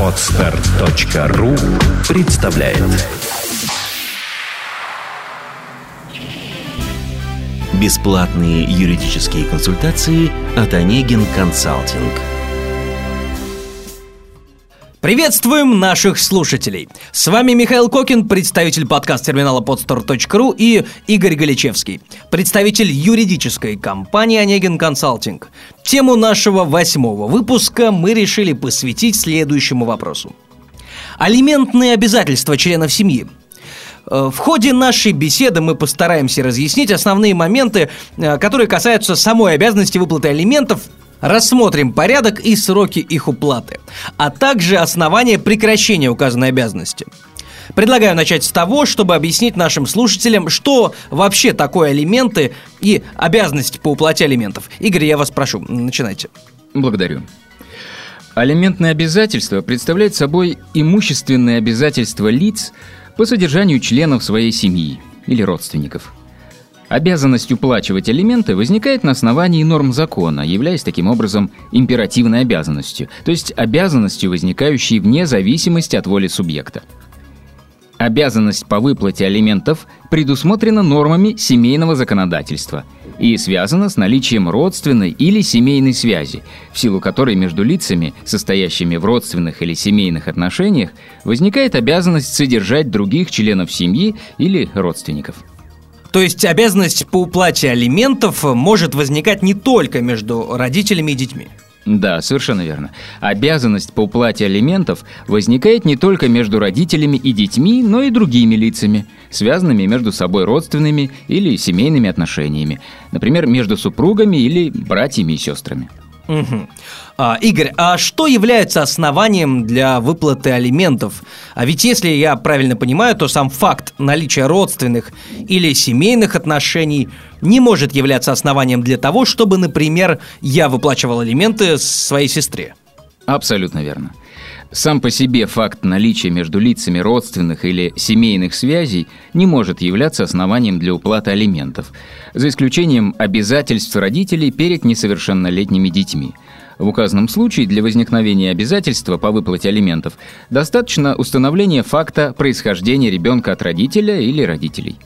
Отстар.ру представляет. Бесплатные юридические консультации от Онегин Консалтинг – Приветствуем наших слушателей! С вами Михаил Кокин, представитель подкаст-терминала podstore.ru и Игорь Галичевский, представитель юридической компании «Онегин Консалтинг». Тему нашего восьмого выпуска мы решили посвятить следующему вопросу. Алиментные обязательства членов семьи э, – в ходе нашей беседы мы постараемся разъяснить основные моменты, э, которые касаются самой обязанности выплаты алиментов Рассмотрим порядок и сроки их уплаты, а также основания прекращения указанной обязанности. Предлагаю начать с того, чтобы объяснить нашим слушателям, что вообще такое алименты и обязанности по уплате алиментов. Игорь, я вас прошу, начинайте. Благодарю. Алиментные обязательства представляют собой имущественные обязательства лиц по содержанию членов своей семьи или родственников – Обязанность уплачивать алименты возникает на основании норм закона, являясь таким образом императивной обязанностью, то есть обязанностью, возникающей вне зависимости от воли субъекта. Обязанность по выплате алиментов предусмотрена нормами семейного законодательства и связана с наличием родственной или семейной связи, в силу которой между лицами, состоящими в родственных или семейных отношениях, возникает обязанность содержать других членов семьи или родственников. То есть обязанность по уплате алиментов может возникать не только между родителями и детьми. Да, совершенно верно. Обязанность по уплате алиментов возникает не только между родителями и детьми, но и другими лицами, связанными между собой родственными или семейными отношениями, например, между супругами или братьями и сестрами. Угу. А, Игорь, а что является основанием для выплаты алиментов? А ведь если я правильно понимаю, то сам факт наличия родственных или семейных отношений не может являться основанием для того, чтобы, например, я выплачивал алименты своей сестре. Абсолютно верно. Сам по себе факт наличия между лицами родственных или семейных связей не может являться основанием для уплаты алиментов, за исключением обязательств родителей перед несовершеннолетними детьми. В указанном случае для возникновения обязательства по выплате алиментов достаточно установления факта происхождения ребенка от родителя или родителей.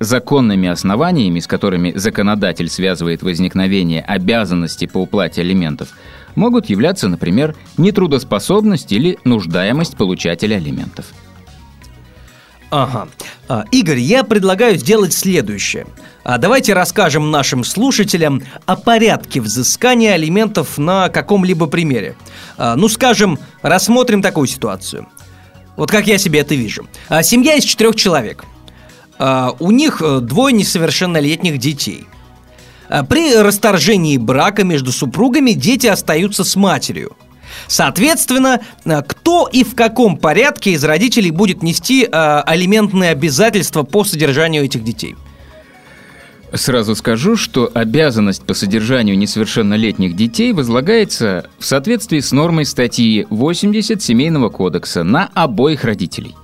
Законными основаниями, с которыми законодатель связывает возникновение обязанности по уплате алиментов – могут являться, например, нетрудоспособность или нуждаемость получателя алиментов. Ага. А, Игорь, я предлагаю сделать следующее. А давайте расскажем нашим слушателям о порядке взыскания алиментов на каком-либо примере. А, ну, скажем, рассмотрим такую ситуацию. Вот как я себе это вижу. Семья из четырех человек. У них э, двое несовершеннолетних детей – при расторжении брака между супругами дети остаются с матерью. Соответственно, э, кто и в каком порядке из родителей будет нести э, алиментные обязательства по содержанию этих детей? Сразу скажу, что обязанность по содержанию несовершеннолетних детей возлагается в соответствии с нормой статьи 80 Семейного кодекса на обоих родителей.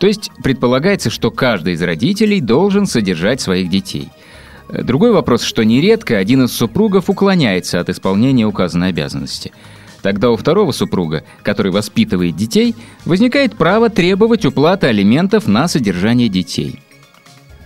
То есть предполагается, что каждый из родителей должен содержать своих детей – Другой вопрос, что нередко один из супругов уклоняется от исполнения указанной обязанности. Тогда у второго супруга, который воспитывает детей, возникает право требовать уплаты алиментов на содержание детей.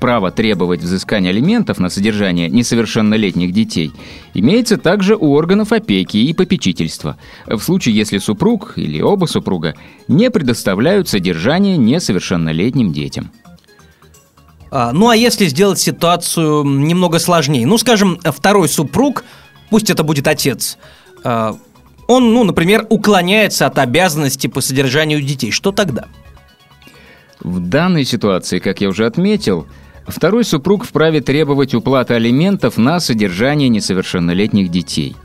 Право требовать взыскания алиментов на содержание несовершеннолетних детей имеется также у органов опеки и попечительства, в случае если супруг или оба супруга не предоставляют содержание несовершеннолетним детям. А, ну а если сделать ситуацию немного сложнее, ну скажем, второй супруг, пусть это будет отец, а, он, ну, например, уклоняется от обязанности по содержанию детей, что тогда? В данной ситуации, как я уже отметил, второй супруг вправе требовать уплаты алиментов на содержание несовершеннолетних детей.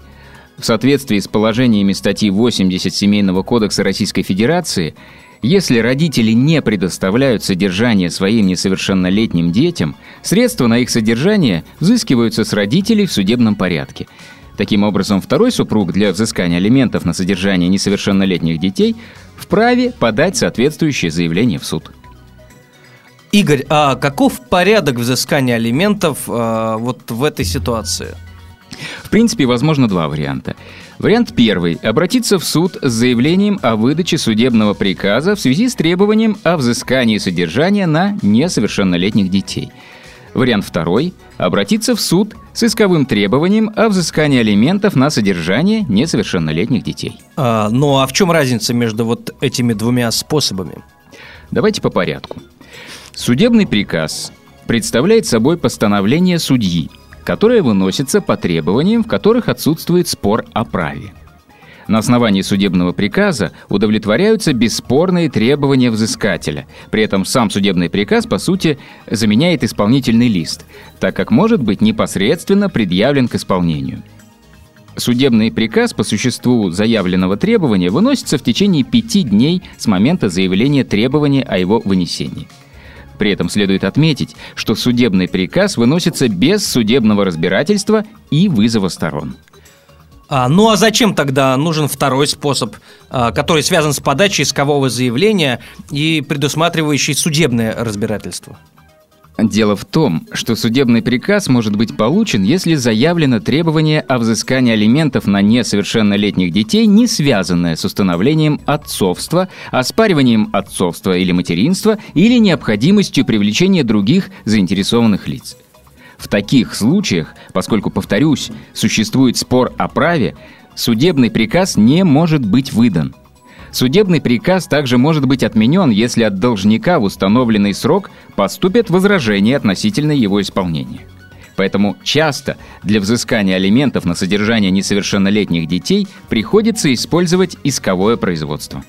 В соответствии с положениями статьи 80 Семейного кодекса Российской Федерации – если родители не предоставляют содержание своим несовершеннолетним детям, средства на их содержание взыскиваются с родителей в судебном порядке. Таким образом, второй супруг для взыскания алиментов на содержание несовершеннолетних детей вправе подать соответствующее заявление в суд. Игорь, а каков порядок взыскания алиментов э, вот в этой ситуации? В принципе, возможно два варианта. Вариант первый. Обратиться в суд с заявлением о выдаче судебного приказа в связи с требованием о взыскании содержания на несовершеннолетних детей. Вариант второй. Обратиться в суд с исковым требованием о взыскании алиментов на содержание несовершеннолетних детей. А, ну а в чем разница между вот этими двумя способами? Давайте по порядку. Судебный приказ представляет собой постановление судьи, которое выносится по требованиям, в которых отсутствует спор о праве. На основании судебного приказа удовлетворяются бесспорные требования взыскателя. При этом сам судебный приказ, по сути, заменяет исполнительный лист, так как может быть непосредственно предъявлен к исполнению. Судебный приказ по существу заявленного требования выносится в течение пяти дней с момента заявления требования о его вынесении. При этом следует отметить, что судебный приказ выносится без судебного разбирательства и вызова сторон. А, ну а зачем тогда нужен второй способ, а, который связан с подачей искового заявления и предусматривающий судебное разбирательство? Дело в том, что судебный приказ может быть получен, если заявлено требование о взыскании алиментов на несовершеннолетних детей, не связанное с установлением отцовства, оспариванием отцовства или материнства или необходимостью привлечения других заинтересованных лиц. В таких случаях, поскольку, повторюсь, существует спор о праве, судебный приказ не может быть выдан – Судебный приказ также может быть отменен, если от должника в установленный срок поступят возражения относительно его исполнения. Поэтому часто для взыскания алиментов на содержание несовершеннолетних детей приходится использовать исковое производство.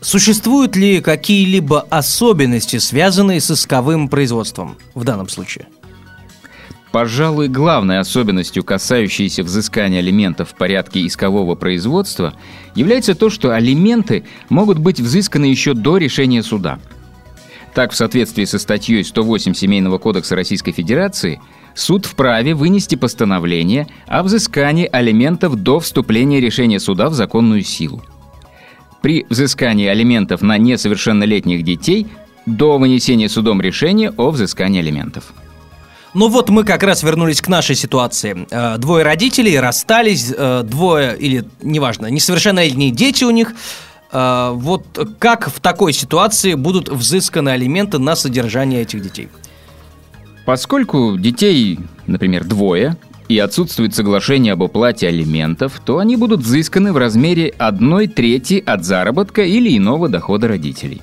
Существуют ли какие-либо особенности, связанные с исковым производством в данном случае? Пожалуй, главной особенностью, касающейся взыскания алиментов в порядке искового производства, является то, что алименты могут быть взысканы еще до решения суда. Так, в соответствии со статьей 108 Семейного кодекса Российской Федерации, суд вправе вынести постановление о взыскании алиментов до вступления решения суда в законную силу. При взыскании алиментов на несовершеннолетних детей до вынесения судом решения о взыскании алиментов – ну вот мы как раз вернулись к нашей ситуации. Э, двое родителей расстались, э, двое или, неважно, несовершеннолетние дети у них. Э, вот как в такой ситуации будут взысканы алименты на содержание этих детей? Поскольку детей, например, двое, и отсутствует соглашение об уплате алиментов, то они будут взысканы в размере одной трети от заработка или иного дохода родителей.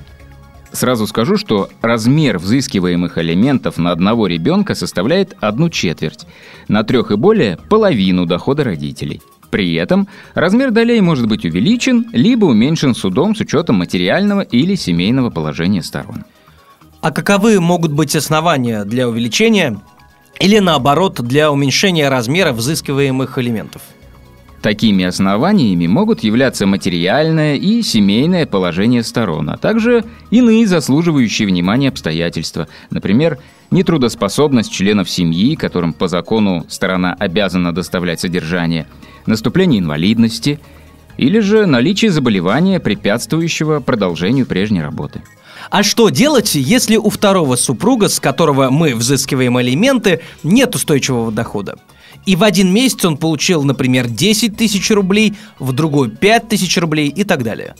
Сразу скажу, что размер взыскиваемых алиментов на одного ребенка составляет одну четверть, на трех и более – половину дохода родителей. При этом размер долей может быть увеличен либо уменьшен судом с учетом материального или семейного положения сторон. А каковы могут быть основания для увеличения или наоборот для уменьшения размера взыскиваемых алиментов? Такими основаниями могут являться материальное и семейное положение сторон, а также иные заслуживающие внимания обстоятельства, например, нетрудоспособность членов семьи, которым по закону сторона обязана доставлять содержание, наступление инвалидности или же наличие заболевания, препятствующего продолжению прежней работы. А что делать, если у второго супруга, с которого мы взыскиваем алименты, нет устойчивого дохода? И в один месяц он получил, например, 10 тысяч рублей, в другой 5 тысяч рублей и так далее.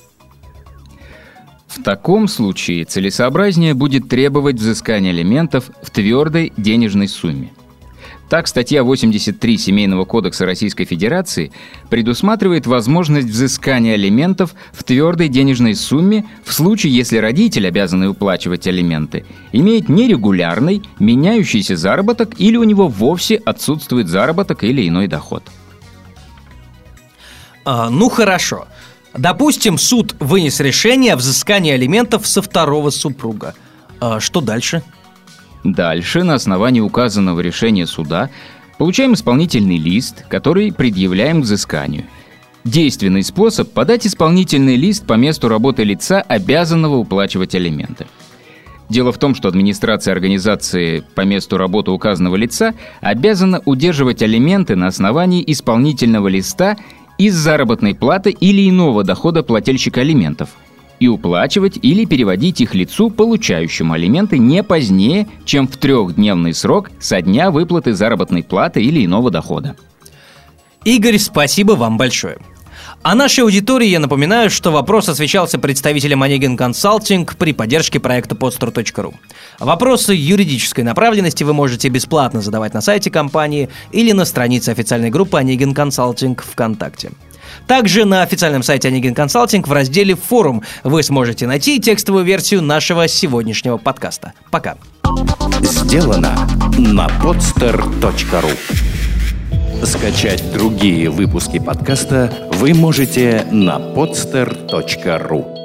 В таком случае целесообразнее будет требовать взыскания алиментов в твердой денежной сумме. Так, статья 83 Семейного кодекса Российской Федерации предусматривает возможность взыскания алиментов в твердой денежной сумме в случае, если родитель, обязанный уплачивать алименты, имеет нерегулярный, меняющийся заработок или у него вовсе отсутствует заработок или иной доход. А, ну хорошо. Допустим, суд вынес решение о взыскании алиментов со второго супруга. А что дальше? Дальше, на основании указанного решения суда, получаем исполнительный лист, который предъявляем к взысканию. Действенный способ – подать исполнительный лист по месту работы лица, обязанного уплачивать алименты. Дело в том, что администрация организации по месту работы указанного лица обязана удерживать алименты на основании исполнительного листа из заработной платы или иного дохода плательщика алиментов – и уплачивать или переводить их лицу, получающему алименты, не позднее, чем в трехдневный срок со дня выплаты заработной платы или иного дохода. Игорь, спасибо вам большое. А нашей аудитории я напоминаю, что вопрос освещался представителем Онегин Консалтинг при поддержке проекта podster.ru. Вопросы юридической направленности вы можете бесплатно задавать на сайте компании или на странице официальной группы Онегин Консалтинг ВКонтакте. Также на официальном сайте Онегин Консалтинг в разделе «Форум» вы сможете найти текстовую версию нашего сегодняшнего подкаста. Пока. Сделано на podster.ru Скачать другие выпуски подкаста вы можете на podster.ru